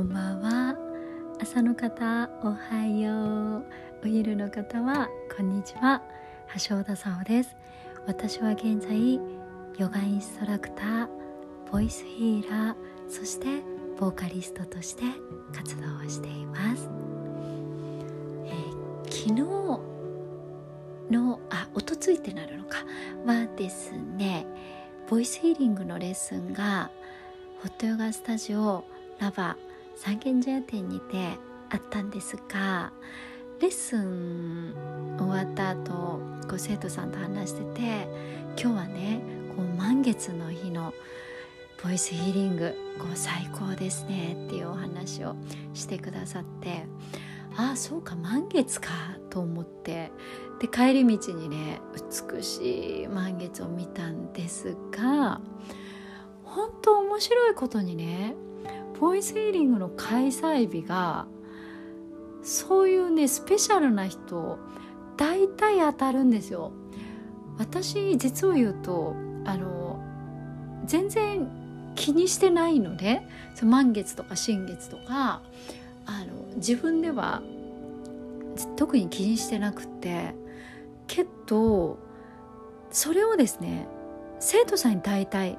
こんばんは。朝の方おはよう。お昼の方はこんにちは。橋田沙穂です。私は現在ヨガインストラクターボイスヒーラーそしてボーカリストとして活動をしています、えー、昨日のあおとついてなるのかはですねボイスヒーリングのレッスンがホットヨガスタジオラバ三軒茶屋店にてあったんですがレッスン終わった後こ生徒さんと話してて今日はねこう満月の日のボイスヒーリングこう最高ですねっていうお話をしてくださってああそうか満月かと思ってで帰り道にね美しい満月を見たんですが本当面白いことにねボイスヒーリングの開催日がそういうねスペシャルな人大体当たるんですよ私実を言うとあの全然気にしてないので満月とか新月とかあの自分では特に気にしてなくてけどそれをですね生徒さんに大体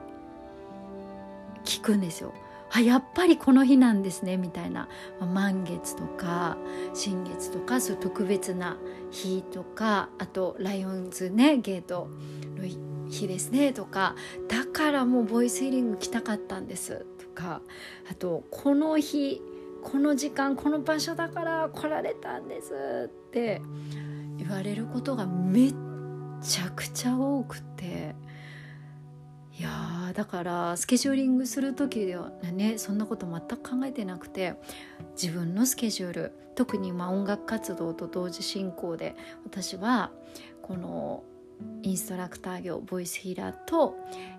聞くんですよ。あやっぱりこの日なんですねみたいな、まあ、満月とか新月とかそういう特別な日とかあとライオンズねゲートの日ですねとか。だからもうボイスヒーリング来たかったんですとか。あとこの日この時間この場所だから来られたんですって言われることがめっちゃくちゃ多くて。いやだからスケジューリングする時ではねそんなこと全く考えてなくて自分のスケジュール特にまあ音楽活動と同時進行で私はこのインストラクター業ボイスヒーラーと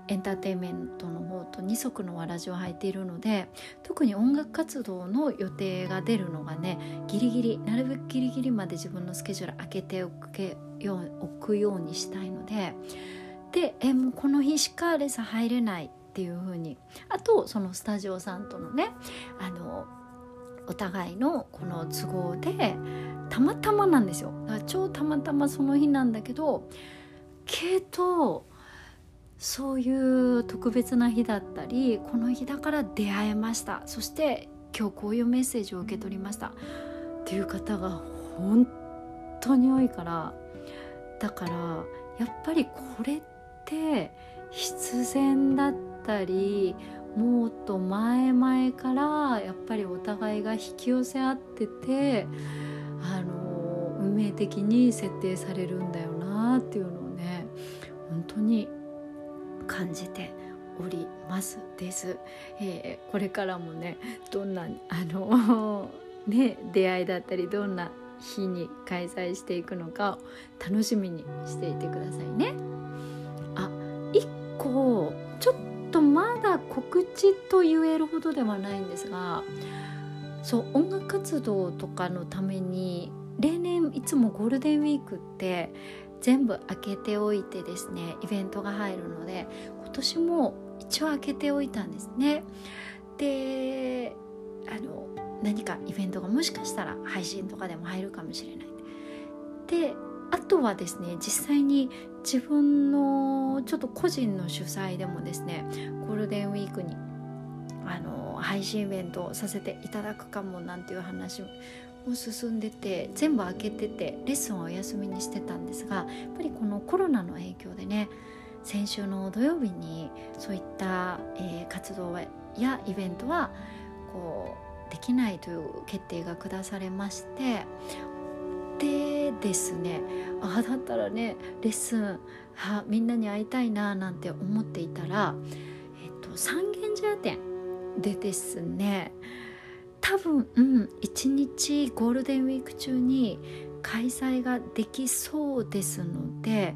エンターテインメントの方と二足のわらじを履いているので特に音楽活動の予定が出るのがねギリギリなるべくギリギリまで自分のスケジュール開けておくようにしたいので。でえもうこの日しかレッスン入れないっていう風に。あとそのスタジオさんとのねあのお互いのこの都合でたまたまなんですよ。だから超たまたまその日なんだけどけどそういう特別な日だったりこの日だから出会えました。そして今日こういうメッセージを受け取りました。っていう方が本当に多いからだからやっぱりこれってて必然だったりもっと前々からやっぱりお互いが引き寄せ合っててあの運命的に設定されるんだよなっていうのをね本当に感じておりますです、えー、これからもねどんなあのね出会いだったりどんな日に開催していくのかを楽しみにしていてくださいね。構ちょっとまだ告知と言えるほどではないんですがそう音楽活動とかのために例年いつもゴールデンウィークって全部開けておいてですねイベントが入るので今年も一応開けておいたんですね。であの何かイベントがもしかしたら配信とかでも入るかもしれない。であとはですね実際に自分のちょっと個人の主催でもですねゴールデンウィークにあの配信イベントをさせていただくかもなんていう話も進んでて全部開けててレッスンはお休みにしてたんですがやっぱりこのコロナの影響でね先週の土曜日にそういった、えー、活動やイベントはこうできないという決定が下されましてでですねああだったらねレッスンはみんなに会いたいななんて思っていたら、えっと、三軒茶屋店でですね多分、うん、1日ゴールデンウィーク中に開催ができそうですので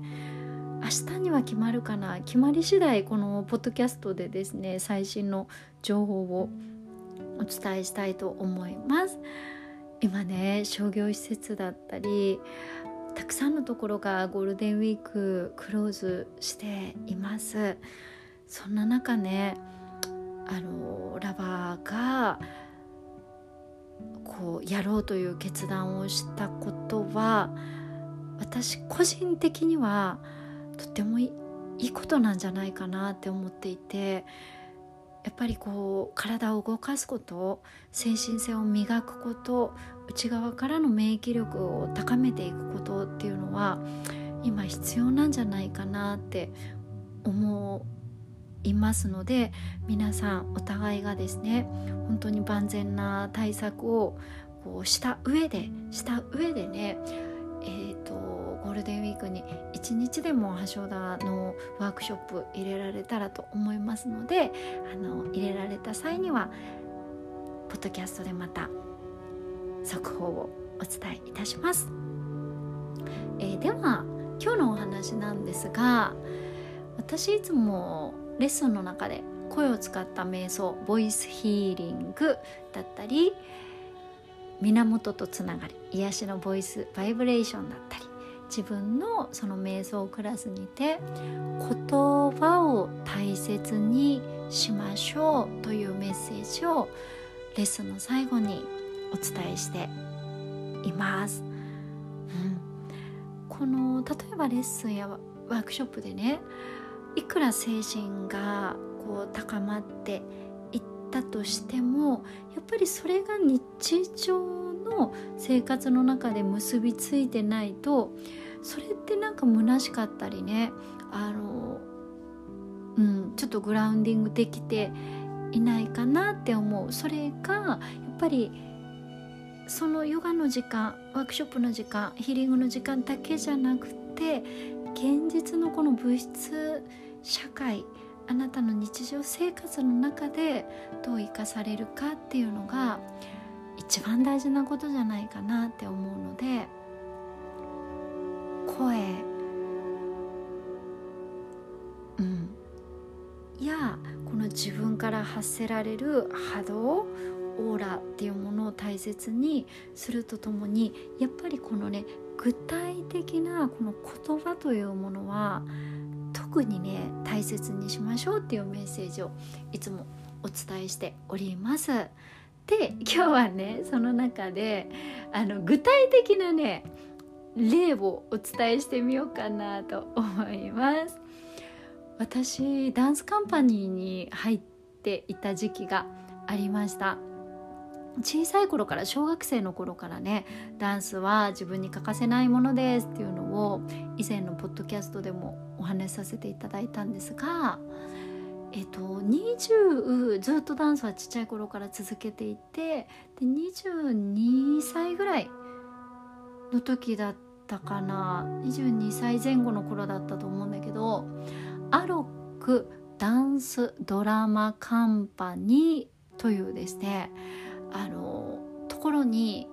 明日には決まるかな決まり次第このポッドキャストでですね最新の情報をお伝えしたいと思います。今ね商業施設だったりたくさんのところがゴールデンウィーククローズしています。そんな中ねあのラバーがこうやろうという決断をしたことは私個人的にはとってもいいことなんじゃないかなって思っていてやっぱりこう体を動かすこと精神性を磨くこと内側からの免疫力を高めていくことっていうのは今必要なんじゃないかなって思いますので皆さんお互いがですね本当に万全な対策をこうした上でした上でねえー、ルデンウィークに1日でも橋田のワークショップ入れられたらと思いますのであの入れられた際にはポッドキャストでまた速報をお伝えいたします、えー、では今日のお話なんですが私いつもレッスンの中で声を使った瞑想ボイスヒーリングだったり源とつながり癒しのボイスバイブレーションだったり自分のその瞑想クラスにて言葉を大切にしましょうというメッセージをレッスンの最後にお伝えしています。うん、この例えばレッスンやワークショップでねいくら精神がこう高まってったとしてもやっぱりそれが日常の生活の中で結びついてないとそれってなんか虚しかったりね。あの、うん、ちょっとグラウンディングできていないかなって思う。それがやっぱりそのヨガの時間ワークショップの時間ヒーリングの時間だけじゃなくて現実のこの物質社会あなたの日常生活の中でどう生かされるかっていうのが一番大事なことじゃないかなって思うので声うんやこの自分から発せられる波動オーラっていうものを大切にするとともにやっぱりこのね具体的なこの言葉というものは特にね大切にしましょうっていうメッセージをいつもお伝えしております。で今日はねその中であの具体的なね例をお伝えしてみようかなと思います。私ダンスカンパニーに入っていた時期がありました。小さい頃から小学生の頃からねダンスは自分に欠かせないものですっていうのを以前のポッドキャストでもお話しさせていただいたんですがえっと20ずっとダンスはちっちゃい頃から続けていてで22歳ぐらいの時だったかな。22歳前後の頃だったと思うんだけどアロックダンスドラマカンパニーというですねあのところに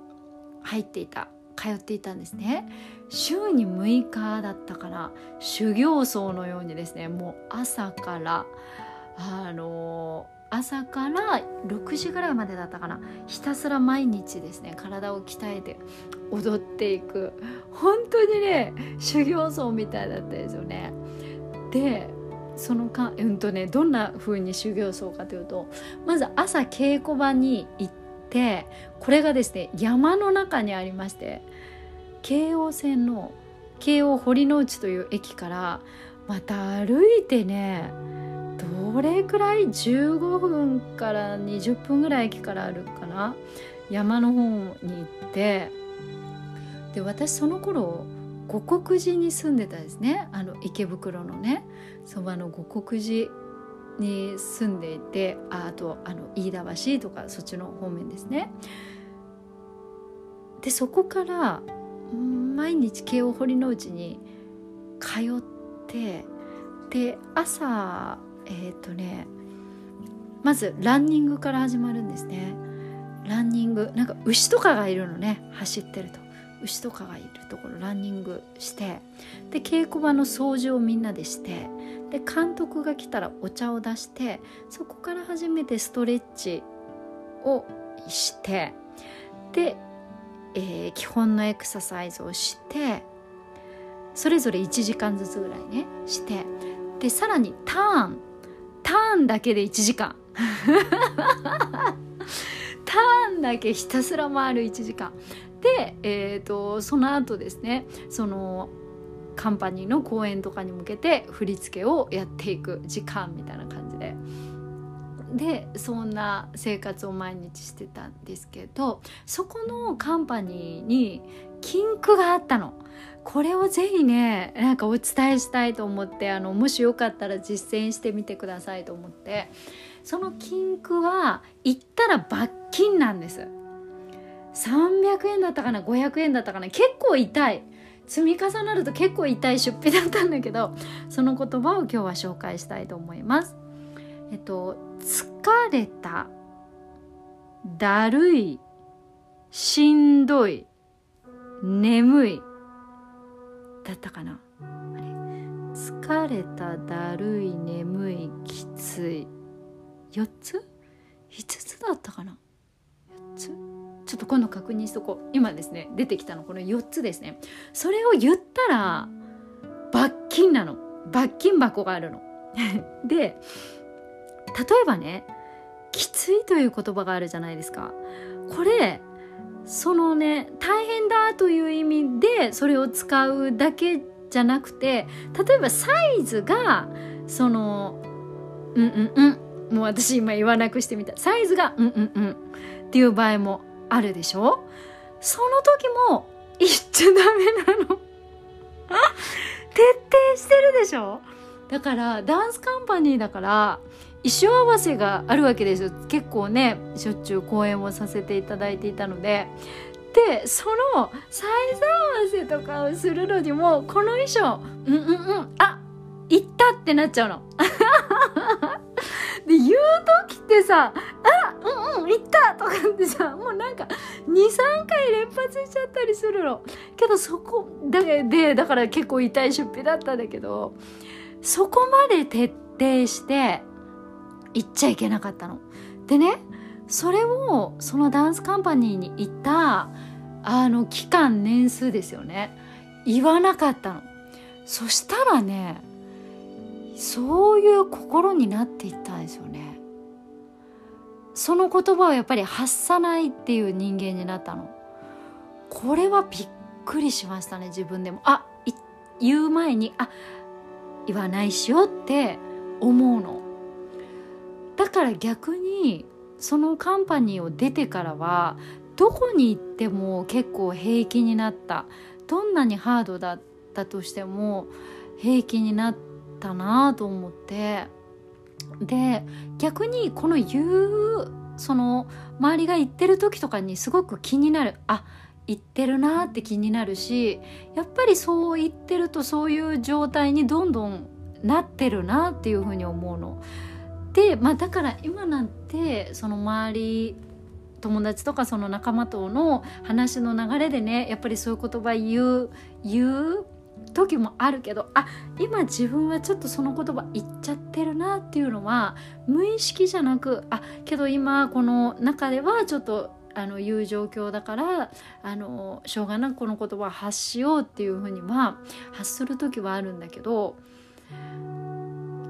入っていた通っていたんですね。週に6日だったから修行僧のようにですねもう朝からあの朝から6時ぐらいまでだったかな。ひたすら毎日ですね体を鍛えて踊っていく。本当にね修行僧みたいだったですよね。でそのかうんとねどんな風に修行僧かというとまず朝稽古場に行っててこれがですね山の中にありまして京王線の京王堀之内という駅からまた歩いてねどれくらい15分から20分ぐらい駅からあるかな山の方に行ってで私その頃五国寺に住んでたんですね。あの池袋のねそばの五国寺に住んでいてああとあの飯田橋とかそっちの方面ですね。でそこから毎日慶応堀之内に通ってで朝えっ、ー、とねまずランニングから始まるんですね。ランニングなんか牛とかがいるのね走ってると牛とかがいるところランニングしてで稽古場の掃除をみんなでしてで監督が来たらお茶を出してそこから初めてストレッチをしてで、えー、基本のエクササイズをしてそれぞれ1時間ずつぐらいねしてでさらにターン。ターンだけで1時間。タ間だけひたすら回る1時間。で、えーと、その後ですねそのカンパニーの公演とかに向けて振り付けをやっていく時間みたいな感じで。でそんな生活を毎日してたんですけどそこのカンパニーに禁句があったの。これをぜひねなんかお伝えしたいと思ってあのもしよかったら実践してみてくださいと思ってその禁句は言ったら罰金なんです300円だったかな500円だったかな結構痛い。積み重なると結構痛い出費だったんだけどその言葉を今日は紹介したいと思います。えっと疲れただるいしんどい眠いだったかな。あれ？疲れただるい眠いきつい。4つ ?5 つだったかな？4つ？ちょっと今度確認しとこう。今ですね出てきたの。この4つですね。それを言ったら罰金なの。罰金箱があるの。で例えばねきついという言葉があるじゃないですか。これそのね大変だという意味でそれを使うだけじゃなくて例えばサイズがそのうんうんうん。もう私今言わなくしてみた。サイズがうんうんうん。っていう場合もあるでしょ？その時も言っちゃダメなの。徹底してるでしょ？だからダンスカンパニーだから衣装合わせがあるわけですよ。結構ねしょっちゅう公演をさせていただいていたので。でそのサイズ合わせとかをするのにもこの衣装うんうんうんあ行ったってなっちゃうの。で言う時ってさ「あ行った!」とかってさもうなんか23回連発しちゃったりするの。けどそこだけでだから結構痛い出費だったんだけどそこまで徹底して行っちゃいけなかったの。でねそれをそのダンスカンパニーに行ったあの期間年数ですよね言わなかったの。そしたらねそういう心になっていったんですよね。その言葉をやっぱり発さないっていう人間になったの。これはびっくりしましたね自分でも。あ言う前にあ言わないしよって思うの。だから逆にそのカンパニーを出てからはどこに行っても結構平気になったどんなにハードだったとしても平気になったなと思ってで逆にこの言うその周りが言ってる時とかにすごく気になるあ言ってるなって気になるしやっぱりそう言ってるとそういう状態にどんどんなってるなっていうふうに思うの。で、まあ、だから今なんてその周り友達とかその仲間との話の流れでねやっぱりそういう言葉言う言う時もあるけどあ今自分はちょっとその言葉言っちゃってるなっていうのは無意識じゃなくあけど今この中ではちょっとあの言う状況だからあのしょうがなくこの言葉発しようっていうふうには発する時はあるんだけど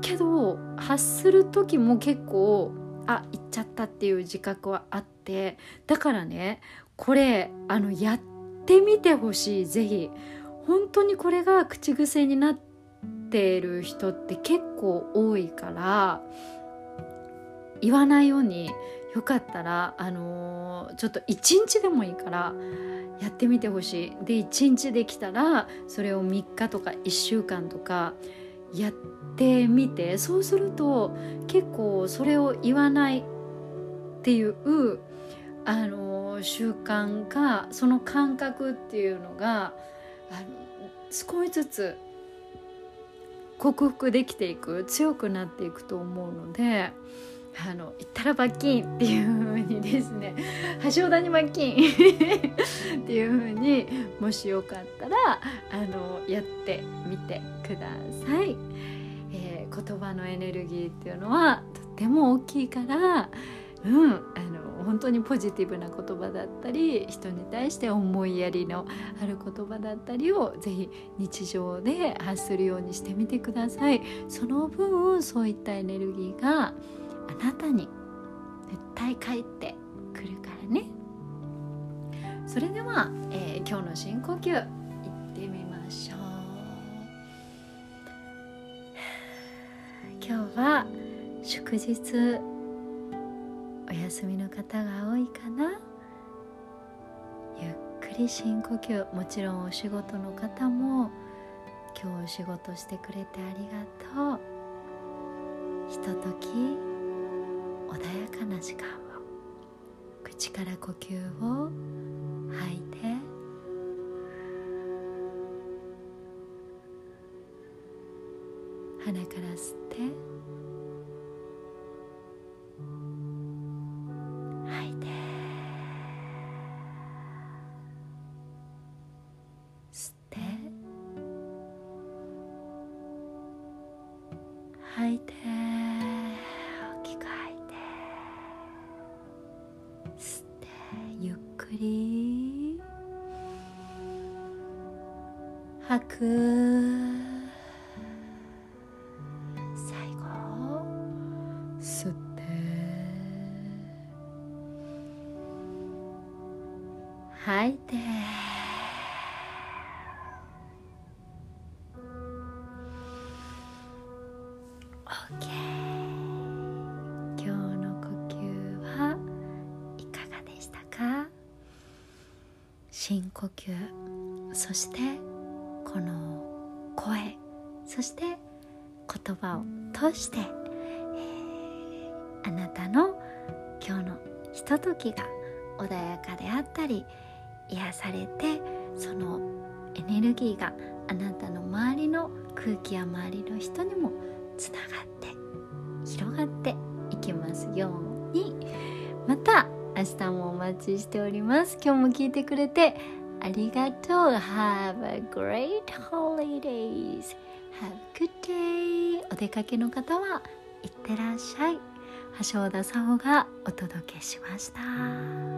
けど発する時も結構あ言っちゃったっていう自覚はあってだからねこれあのやってみてほしい是非本当にこれが口癖になってる人って結構多いから言わないようによかったらあのー、ちょっと1日でもいいからやってみてほしい。で1日できたらそれを3日とか1週間とかやってみてそうすると結構それを言わないっていうあの習慣がその感覚っていうのがあの少しずつ克服できていく強くなっていくと思うのであの言ったら罰金っていう風にですね橋田に罰金 っていう風にもしよかったらあのやってみてください、えー、言葉のエネルギーっていうのはとっても大きいからうん本当にポジティブな言葉だったり人に対して思いやりのある言葉だったりをぜひ日常で発するようにしてみてください。その分そういったエネルギーがあなたに絶対帰ってくるからね。それでは、えー、今日の深呼吸いってみましょう。今日は祝日。休みの方が多いかな。ゆっくり深呼吸もちろんお仕事の方も今日お仕事してくれてありがとう。ひととき穏やかな時間を口から呼吸を吐いて。鼻から吸って。いて大きく吐いて吸ってゆっくり吐く最後吸って吐いて今日の呼吸はいかがでしたか？深呼吸そしてこの声そして言葉を通して、えー、あなたの今日のひとときが穏やかであったり癒されてそのエネルギーがあなたの周りの空気や周りの人にもつながって広がっていきますように。また明日もお待ちしております。今日も聞いてくれてありがとう。Have a great holidays. Have a good day. お出かけの方はいってらっしゃい。橋田沙穂がお届けしました。